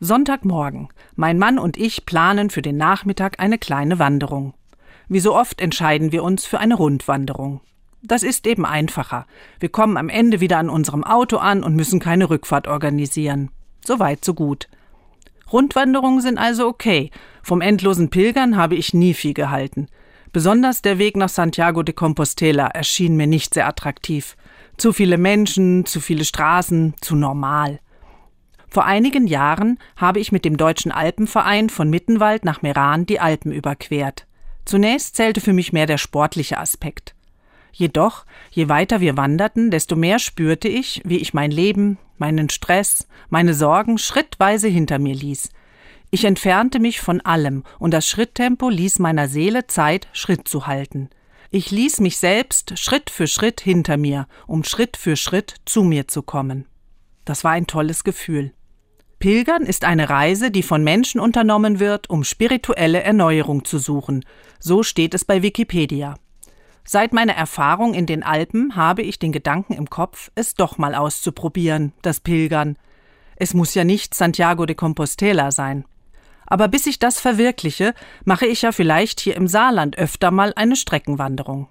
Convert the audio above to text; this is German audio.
Sonntagmorgen. Mein Mann und ich planen für den Nachmittag eine kleine Wanderung. Wie so oft entscheiden wir uns für eine Rundwanderung. Das ist eben einfacher. Wir kommen am Ende wieder an unserem Auto an und müssen keine Rückfahrt organisieren. So weit, so gut. Rundwanderungen sind also okay. Vom endlosen Pilgern habe ich nie viel gehalten. Besonders der Weg nach Santiago de Compostela erschien mir nicht sehr attraktiv. Zu viele Menschen, zu viele Straßen, zu normal. Vor einigen Jahren habe ich mit dem Deutschen Alpenverein von Mittenwald nach Meran die Alpen überquert. Zunächst zählte für mich mehr der sportliche Aspekt. Jedoch, je weiter wir wanderten, desto mehr spürte ich, wie ich mein Leben, meinen Stress, meine Sorgen schrittweise hinter mir ließ. Ich entfernte mich von allem, und das Schritttempo ließ meiner Seele Zeit, Schritt zu halten. Ich ließ mich selbst Schritt für Schritt hinter mir, um Schritt für Schritt zu mir zu kommen. Das war ein tolles Gefühl. Pilgern ist eine Reise, die von Menschen unternommen wird, um spirituelle Erneuerung zu suchen. So steht es bei Wikipedia. Seit meiner Erfahrung in den Alpen habe ich den Gedanken im Kopf, es doch mal auszuprobieren, das Pilgern. Es muss ja nicht Santiago de Compostela sein. Aber bis ich das verwirkliche, mache ich ja vielleicht hier im Saarland öfter mal eine Streckenwanderung.